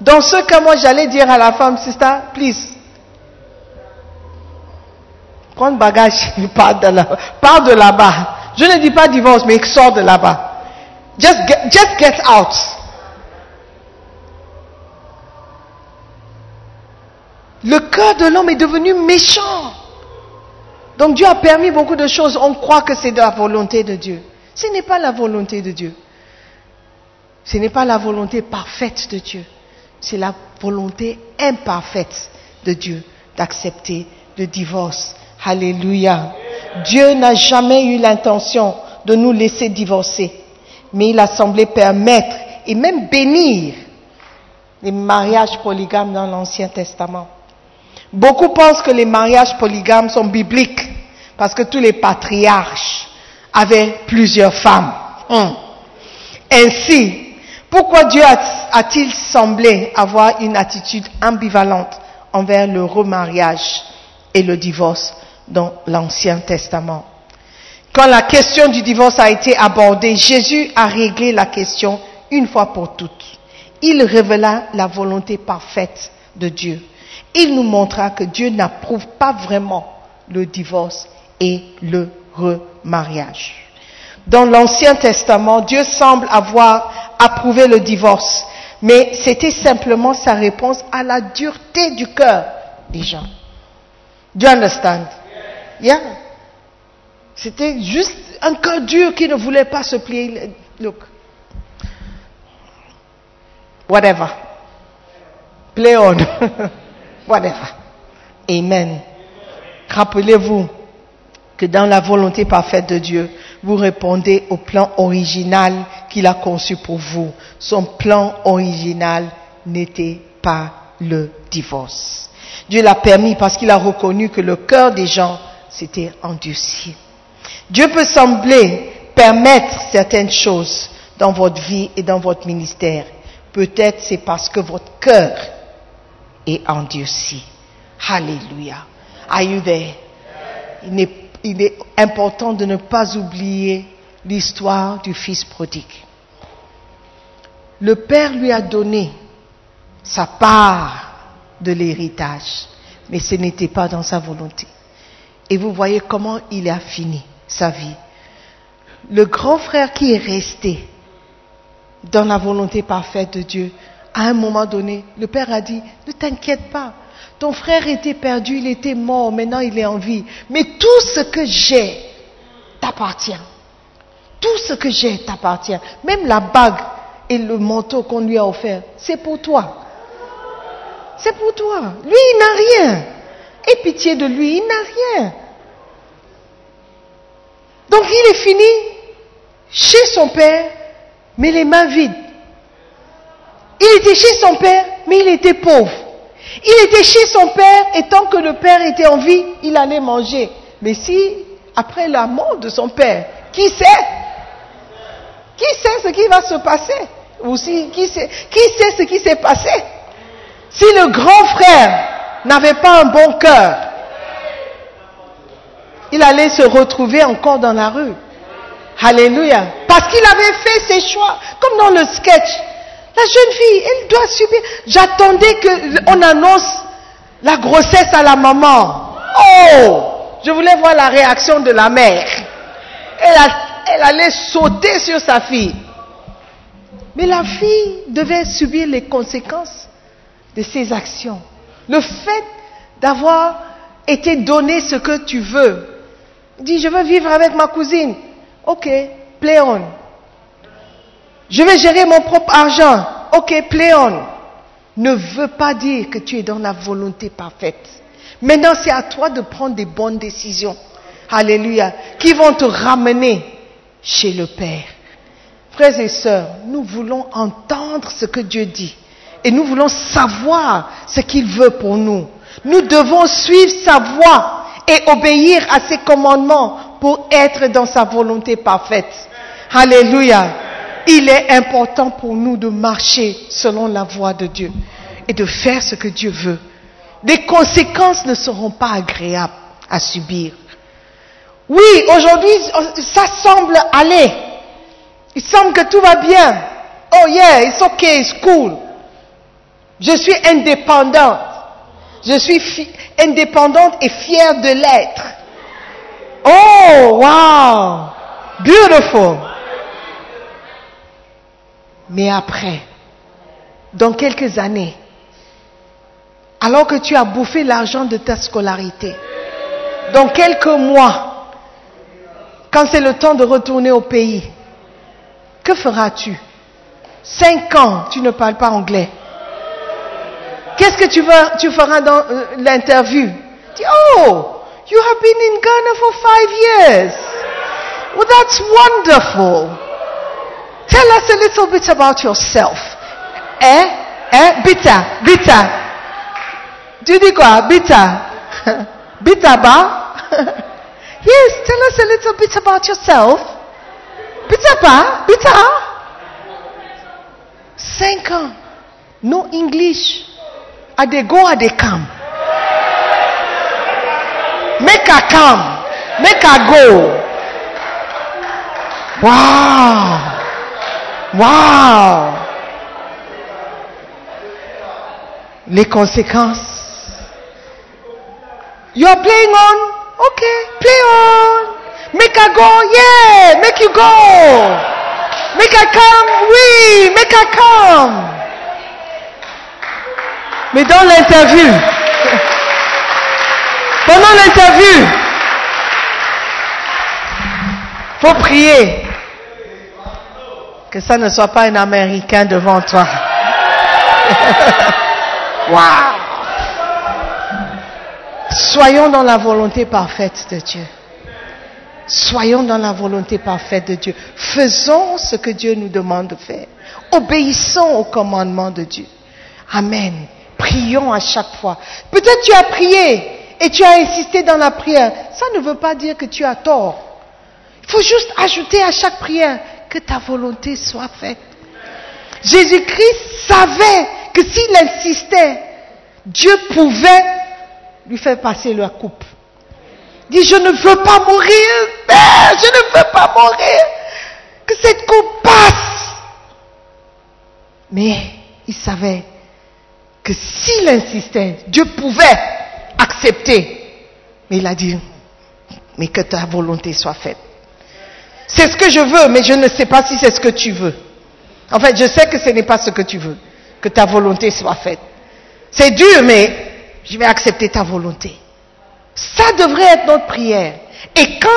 Dans ce cas, moi, j'allais dire à la femme, sister, please, prends bagage, de là- pars de là-bas. Je ne dis pas divorce, mais sors de là-bas. Just get, just get out. Le cœur de l'homme est devenu méchant. Donc Dieu a permis beaucoup de choses. On croit que c'est de la volonté de Dieu. Ce n'est pas la volonté de Dieu. Ce n'est pas la volonté parfaite de Dieu. C'est la volonté imparfaite de Dieu d'accepter le divorce. Alléluia. Dieu n'a jamais eu l'intention de nous laisser divorcer, mais il a semblé permettre et même bénir les mariages polygames dans l'Ancien Testament. Beaucoup pensent que les mariages polygames sont bibliques parce que tous les patriarches avaient plusieurs femmes. Hum. Ainsi, pourquoi Dieu a-t-il semblé avoir une attitude ambivalente envers le remariage et le divorce? Dans l'Ancien Testament Quand la question du divorce a été abordée, Jésus a réglé la question une fois pour toutes. Il révéla la volonté parfaite de Dieu. Il nous montra que Dieu n'approuve pas vraiment le divorce et le remariage. Dans l'Ancien Testament, Dieu semble avoir approuvé le divorce, mais c'était simplement sa réponse à la dureté du cœur des gens. Do you understand? Yeah. C'était juste cœur dur qui ne voulait pas se plier. Look. Whatever. Play on. Whatever. Amen. Rappelez-vous que dans la volonté parfaite de Dieu, vous répondez au plan original qu'il a conçu pour vous. Son plan original n'était pas le divorce. Dieu l'a permis parce qu'il a reconnu que le cœur des gens s'était endurci. Dieu peut sembler permettre certaines choses dans votre vie et dans votre ministère. Peut-être c'est parce que votre cœur est endurci. Alléluia. Are you there? Il est, il est important de ne pas oublier l'histoire du fils prodigue. Le père lui a donné sa part de l'héritage, mais ce n'était pas dans sa volonté. Et vous voyez comment il a fini sa vie. Le grand frère qui est resté dans la volonté parfaite de Dieu, à un moment donné, le père a dit, ne t'inquiète pas, ton frère était perdu, il était mort, maintenant il est en vie. Mais tout ce que j'ai t'appartient. Tout ce que j'ai t'appartient. Même la bague et le manteau qu'on lui a offert, c'est pour toi. C'est pour toi. Lui, il n'a rien. Aie pitié de lui, il n'a rien. Donc il est fini chez son père, mais les mains vides. Il était chez son père, mais il était pauvre. Il était chez son père et tant que le père était en vie, il allait manger. Mais si, après la mort de son père, qui sait? Qui sait ce qui va se passer? Ou si, qui sait, qui sait ce qui s'est passé? Si le grand frère n'avait pas un bon cœur, il allait se retrouver encore dans la rue. Alléluia. Parce qu'il avait fait ses choix, comme dans le sketch. La jeune fille, elle doit subir. J'attendais qu'on annonce la grossesse à la maman. Oh, je voulais voir la réaction de la mère. Elle, elle allait sauter sur sa fille. Mais la fille devait subir les conséquences de ses actions. Le fait d'avoir été donné ce que tu veux. Dis, je veux vivre avec ma cousine. Ok, play on. Je vais gérer mon propre argent. Ok, play on. Ne veut pas dire que tu es dans la volonté parfaite. Maintenant, c'est à toi de prendre des bonnes décisions. Alléluia. Qui vont te ramener chez le Père. Frères et sœurs, nous voulons entendre ce que Dieu dit. Et nous voulons savoir ce qu'il veut pour nous. Nous devons suivre sa voie et obéir à ses commandements pour être dans sa volonté parfaite. Alléluia. Il est important pour nous de marcher selon la voie de Dieu et de faire ce que Dieu veut. Les conséquences ne seront pas agréables à subir. Oui, aujourd'hui, ça semble aller. Il semble que tout va bien. Oh yeah, it's okay, it's cool. Je suis indépendante. Je suis indépendante et fière de l'être. Oh, wow. Beautiful. Mais après, dans quelques années, alors que tu as bouffé l'argent de ta scolarité, dans quelques mois, quand c'est le temps de retourner au pays, que feras-tu? Cinq ans, tu ne parles pas anglais. Qu'est-ce que tu, vas, tu feras dans euh, l'interview Dis, Oh, you have been in Ghana for five years. Well, that's wonderful. Tell us a little bit about yourself. Eh? Eh? Bita, Bita. Tu dis quoi? Bita. Bita ba? yes, tell us a little bit about yourself. Peut-être pas, peut-être. Cinq ans. No English. Are they go, are they come? Make her come. Make her go. Wow. Wow. Les conséquences. You are playing on? Okay, play on. Make her go, yeah, make you go. Make her come, oui, make her come. Mais dans l'interview, pendant l'interview, faut prier que ça ne soit pas un Américain devant toi. Waouh! Soyons dans la volonté parfaite de Dieu. Soyons dans la volonté parfaite de Dieu. Faisons ce que Dieu nous demande de faire. Obéissons au commandement de Dieu. Amen. Prions à chaque fois. Peut-être tu as prié et tu as insisté dans la prière. Ça ne veut pas dire que tu as tort. Il faut juste ajouter à chaque prière que ta volonté soit faite. Jésus-Christ savait que s'il insistait, Dieu pouvait lui faire passer la coupe. Il dit, je ne veux pas mourir, Père, je ne veux pas mourir. Que cette coupe passe. Mais il savait que s'il insistait, Dieu pouvait accepter. Mais il a dit, mais que ta volonté soit faite. C'est ce que je veux, mais je ne sais pas si c'est ce que tu veux. En fait, je sais que ce n'est pas ce que tu veux. Que ta volonté soit faite. C'est dur, mais je vais accepter ta volonté. Ça devrait être notre prière. Et quand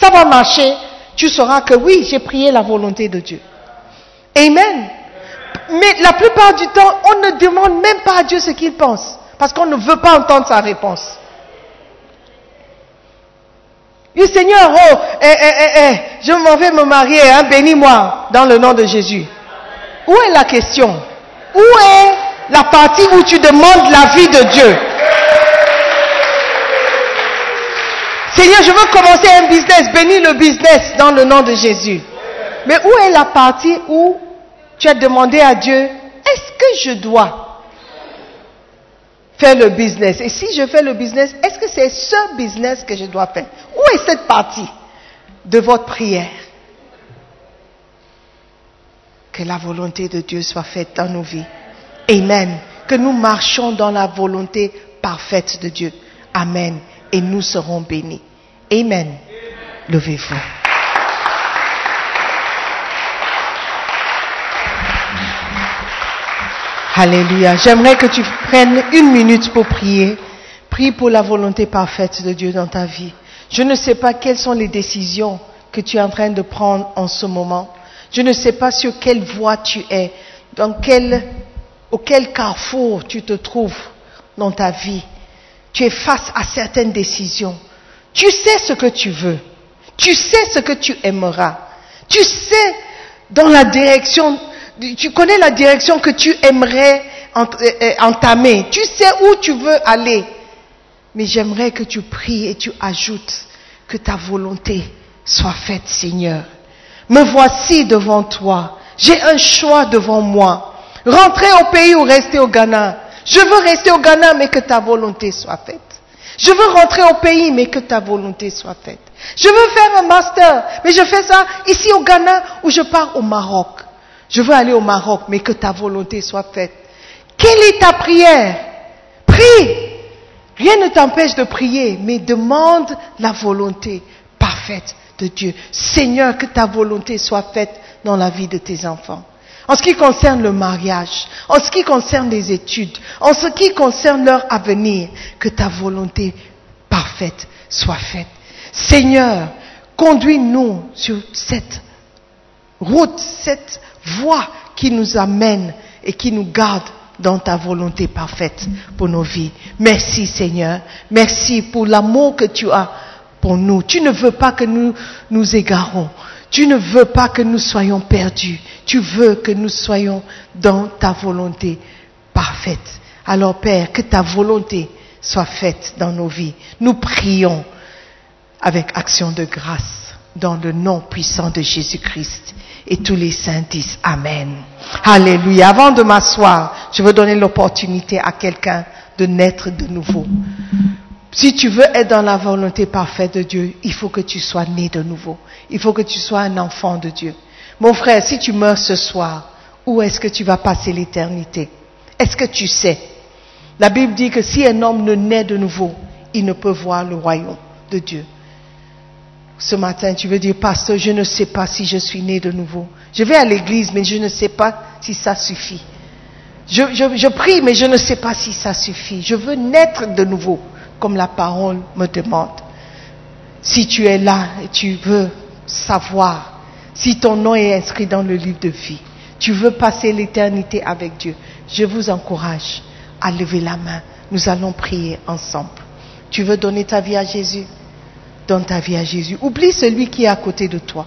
ça va marcher, tu sauras que oui, j'ai prié la volonté de Dieu. Amen. Mais la plupart du temps, on ne demande même pas à Dieu ce qu'il pense. Parce qu'on ne veut pas entendre sa réponse. Le Seigneur, oh, eh, eh, eh, eh, je m'en vais me marier, hein, bénis-moi dans le nom de Jésus. Où est la question? Où est la partie où tu demandes la vie de Dieu? Seigneur, je veux commencer un business, bénis le business dans le nom de Jésus. Mais où est la partie où tu as demandé à Dieu, est-ce que je dois faire le business? Et si je fais le business, est-ce que c'est ce business que je dois faire? Où est cette partie de votre prière? Que la volonté de Dieu soit faite dans nos vies. Amen. Que nous marchons dans la volonté parfaite de Dieu. Amen. Et nous serons bénis. Amen. Levez-vous. Alléluia. J'aimerais que tu prennes une minute pour prier. Prie pour la volonté parfaite de Dieu dans ta vie. Je ne sais pas quelles sont les décisions que tu es en train de prendre en ce moment. Je ne sais pas sur quelle voie tu es, dans quel, auquel carrefour tu te trouves dans ta vie. Tu es face à certaines décisions. Tu sais ce que tu veux. Tu sais ce que tu aimeras. Tu sais dans la direction, tu connais la direction que tu aimerais euh, euh, entamer. Tu sais où tu veux aller. Mais j'aimerais que tu pries et tu ajoutes que ta volonté soit faite, Seigneur. Me voici devant toi. J'ai un choix devant moi. Rentrer au pays ou rester au Ghana. Je veux rester au Ghana, mais que ta volonté soit faite. Je veux rentrer au pays, mais que ta volonté soit faite. Je veux faire un master, mais je fais ça ici au Ghana ou je pars au Maroc. Je veux aller au Maroc, mais que ta volonté soit faite. Quelle est ta prière? Prie. Rien ne t'empêche de prier, mais demande la volonté parfaite de Dieu. Seigneur, que ta volonté soit faite dans la vie de tes enfants. En ce qui concerne le mariage, en ce qui concerne les études, en ce qui concerne leur avenir, que ta volonté parfaite soit faite. Seigneur, conduis-nous sur cette route, cette voie qui nous amène et qui nous garde dans ta volonté parfaite pour nos vies. Merci Seigneur. Merci pour l'amour que tu as pour nous. Tu ne veux pas que nous nous égarons. Tu ne veux pas que nous soyons perdus. Tu veux que nous soyons dans ta volonté parfaite. Alors Père, que ta volonté soit faite dans nos vies. Nous prions avec action de grâce dans le nom puissant de Jésus-Christ. Et tous les saints disent Amen. Alléluia. Avant de m'asseoir, je veux donner l'opportunité à quelqu'un de naître de nouveau. Si tu veux être dans la volonté parfaite de Dieu, il faut que tu sois né de nouveau. Il faut que tu sois un enfant de Dieu. Mon frère, si tu meurs ce soir, où est-ce que tu vas passer l'éternité? Est-ce que tu sais? La Bible dit que si un homme ne naît de nouveau, il ne peut voir le royaume de Dieu. Ce matin, tu veux dire, pasteur, je ne sais pas si je suis né de nouveau. Je vais à l'église, mais je ne sais pas si ça suffit. Je, je- je prie, mais je ne sais pas si ça suffit. Je veux naître de nouveau, comme la parole me demande. Si tu es là et tu veux savoir si ton nom est inscrit dans le livre de vie, tu veux passer l'éternité avec Dieu, je vous encourage à lever la main. Nous allons prier ensemble. Tu veux donner ta vie à Jésus? Donne ta vie à Jésus. Oublie celui qui est à côté de toi.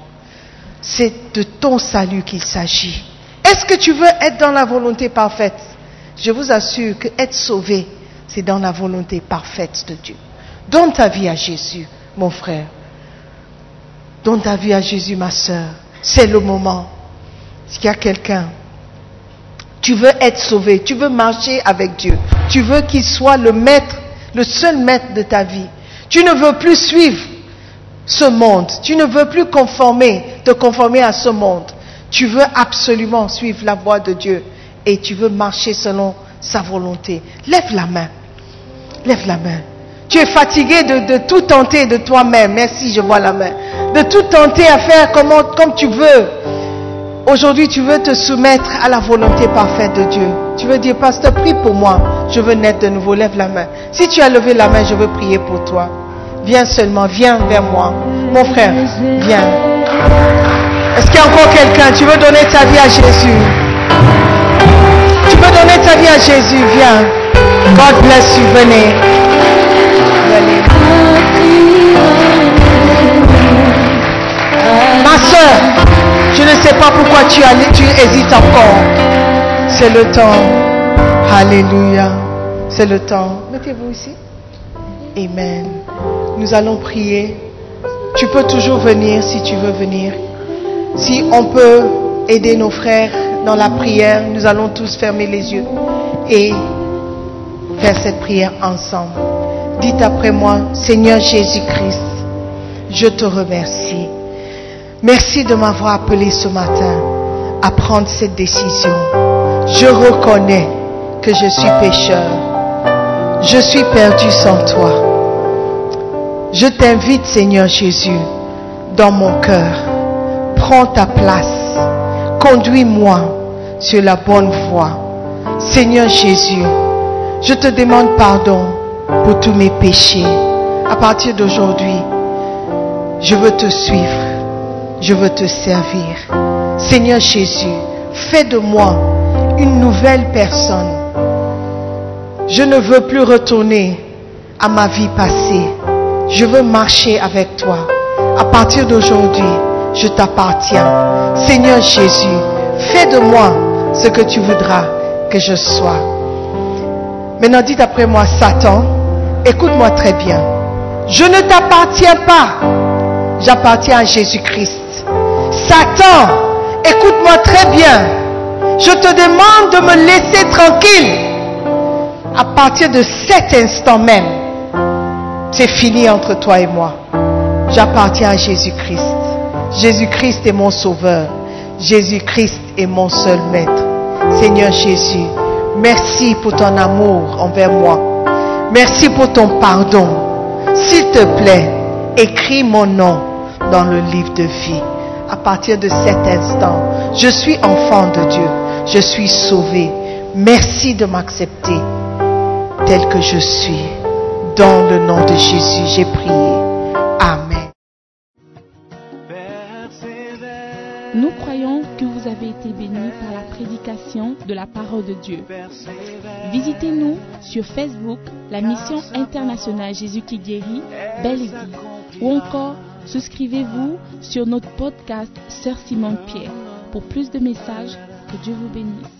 C'est de ton salut qu'il s'agit. Est-ce que tu veux être dans la volonté parfaite? Je vous assure que être sauvé, c'est dans la volonté parfaite de Dieu. Donne ta vie à Jésus, mon frère. Donne ta vie à Jésus, ma sœur. C'est le moment. S'il y a quelqu'un, tu veux être sauvé, tu veux marcher avec Dieu, tu veux qu'il soit le maître, le seul maître de ta vie. Tu ne veux plus suivre ce monde, tu ne veux plus conformer, te conformer à ce monde. Tu veux absolument suivre la voie de Dieu et tu veux marcher selon sa volonté. Lève la main. Lève la main. Tu es fatigué de, tout tenter de toi-même. Merci, je vois la main. De tout tenter à faire comme, comme tu veux. Aujourd'hui, tu veux te soumettre à la volonté parfaite de Dieu. Tu veux dire, pasteur, prie pour moi. Je veux naître de nouveau. Lève la main. Si tu as levé la main, je veux prier pour toi. Viens seulement, viens vers moi. Mon frère, viens. Est-ce qu'il y a encore quelqu'un? Tu veux donner ta vie à Jésus? Tu veux donner ta vie à Jésus? Viens. God bless you. Venez. Ma soeur, je ne sais pas pourquoi tu, as- tu hésites encore. C'est le temps. Alléluia. C'est le temps. Mettez-vous ici. Amen. Nous allons prier. Tu peux toujours venir si tu veux venir. Si on peut aider nos frères dans la prière, nous allons tous fermer les yeux et faire cette prière ensemble. Dites après moi, Seigneur Jésus-Christ, je te remercie. Merci de m'avoir appelé ce matin à prendre cette décision. Je reconnais que je suis pécheur. Je suis perdu sans toi. Je t'invite, Seigneur Jésus, dans mon cœur. Prends ta place. Conduis-moi sur la bonne voie. Seigneur Jésus, je te demande pardon pour tous mes péchés. À partir d'aujourd'hui, je veux te suivre. Je veux te servir. Seigneur Jésus, fais de moi une nouvelle personne. Je ne veux plus retourner à ma vie passée. Je veux marcher avec toi. À partir d'aujourd'hui, je t'appartiens. Seigneur Jésus, fais de moi ce que tu voudras que je sois. Maintenant, dites après moi, Satan, écoute-moi très bien. Je ne t'appartiens pas. J'appartiens à Jésus-Christ. Satan, écoute-moi très bien. Je te demande de me laisser tranquille. À partir de cet instant même, c'est fini entre toi et moi. J'appartiens à Jésus-Christ. Jésus-Christ est mon sauveur. Jésus-Christ est mon seul maître. Seigneur Jésus, merci pour ton amour envers moi. Merci pour ton pardon. S'il te plaît, écris mon nom dans le livre de vie. À partir de cet instant, je suis enfant de Dieu. Je suis sauvé. Merci de m'accepter tel que je suis. Dans le nom de Jésus, j'ai prié. Amen. Nous croyons que vous avez été bénis par la prédication de la parole de Dieu. Visitez-nous sur Facebook, la mission internationale Jésus qui guérit, Belle Église. Ou encore, souscrivez-vous sur notre podcast Sœur Simone Pierre. Pour plus de messages, que Dieu vous bénisse.